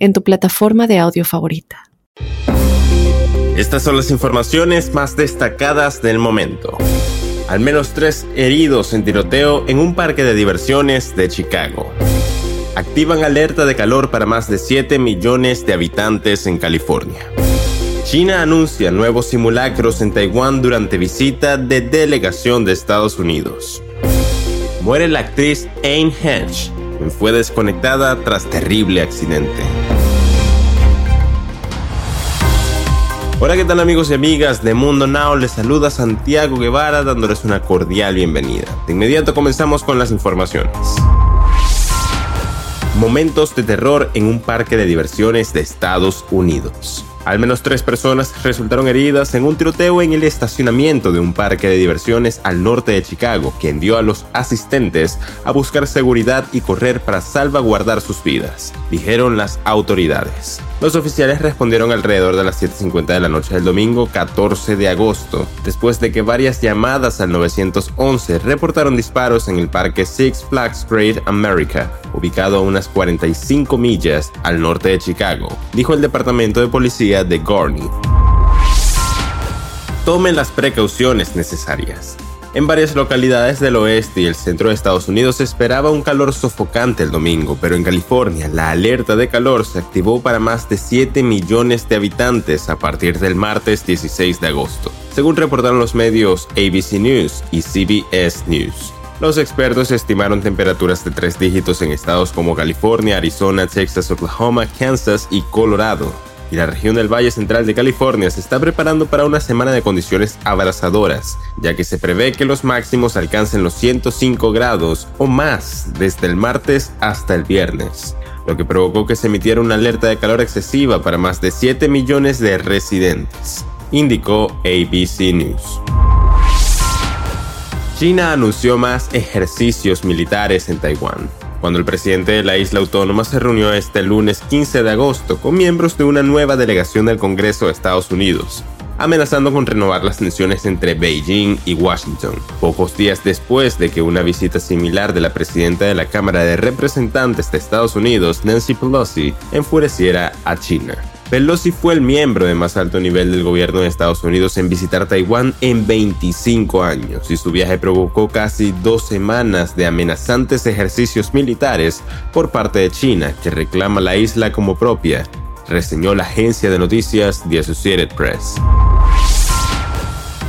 en tu plataforma de audio favorita. Estas son las informaciones más destacadas del momento. Al menos tres heridos en tiroteo en un parque de diversiones de Chicago. Activan alerta de calor para más de 7 millones de habitantes en California. China anuncia nuevos simulacros en Taiwán durante visita de delegación de Estados Unidos. Muere la actriz Anne Hedge, fue desconectada tras terrible accidente. Hola, ¿qué tal amigos y amigas de Mundo Now? Les saluda Santiago Guevara dándoles una cordial bienvenida. De inmediato comenzamos con las informaciones. Momentos de terror en un parque de diversiones de Estados Unidos. Al menos tres personas resultaron heridas en un tiroteo en el estacionamiento de un parque de diversiones al norte de Chicago, que envió a los asistentes a buscar seguridad y correr para salvaguardar sus vidas, dijeron las autoridades. Los oficiales respondieron alrededor de las 7.50 de la noche del domingo 14 de agosto, después de que varias llamadas al 911 reportaron disparos en el parque Six Flags Great America, ubicado a unas 45 millas al norte de Chicago, dijo el departamento de policía de Gorney. Tomen las precauciones necesarias. En varias localidades del oeste y el centro de Estados Unidos se esperaba un calor sofocante el domingo, pero en California la alerta de calor se activó para más de 7 millones de habitantes a partir del martes 16 de agosto, según reportaron los medios ABC News y CBS News. Los expertos estimaron temperaturas de tres dígitos en estados como California, Arizona, Texas, Oklahoma, Kansas y Colorado, y la región del Valle Central de California se está preparando para una semana de condiciones abrasadoras, ya que se prevé que los máximos alcancen los 105 grados o más desde el martes hasta el viernes, lo que provocó que se emitiera una alerta de calor excesiva para más de 7 millones de residentes, indicó ABC News. China anunció más ejercicios militares en Taiwán cuando el presidente de la isla autónoma se reunió este lunes 15 de agosto con miembros de una nueva delegación del Congreso de Estados Unidos, amenazando con renovar las tensiones entre Beijing y Washington, pocos días después de que una visita similar de la presidenta de la Cámara de Representantes de Estados Unidos, Nancy Pelosi, enfureciera a China. Pelosi fue el miembro de más alto nivel del gobierno de Estados Unidos en visitar Taiwán en 25 años y su viaje provocó casi dos semanas de amenazantes ejercicios militares por parte de China que reclama la isla como propia, reseñó la agencia de noticias The Associated Press.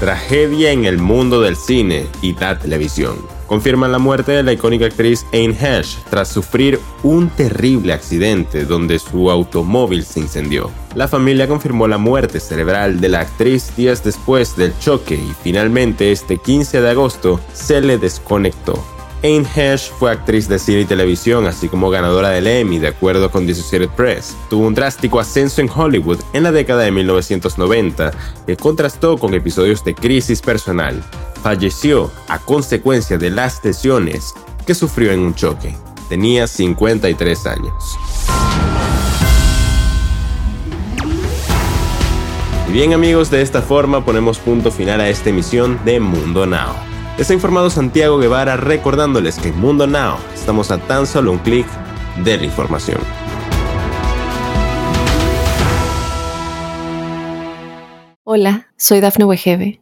Tragedia en el mundo del cine y la televisión confirman la muerte de la icónica actriz Anne Hesh tras sufrir un terrible accidente donde su automóvil se incendió. La familia confirmó la muerte cerebral de la actriz días después del choque y finalmente este 15 de agosto se le desconectó. Anne Hesh fue actriz de cine y televisión, así como ganadora del Emmy, de acuerdo con The Associated Press. Tuvo un drástico ascenso en Hollywood en la década de 1990, que contrastó con episodios de crisis personal falleció a consecuencia de las lesiones que sufrió en un choque. Tenía 53 años. Y bien amigos, de esta forma ponemos punto final a esta emisión de Mundo Now. Les ha informado Santiago Guevara recordándoles que en Mundo Now estamos a tan solo un clic de la información. Hola, soy Dafne Wegebe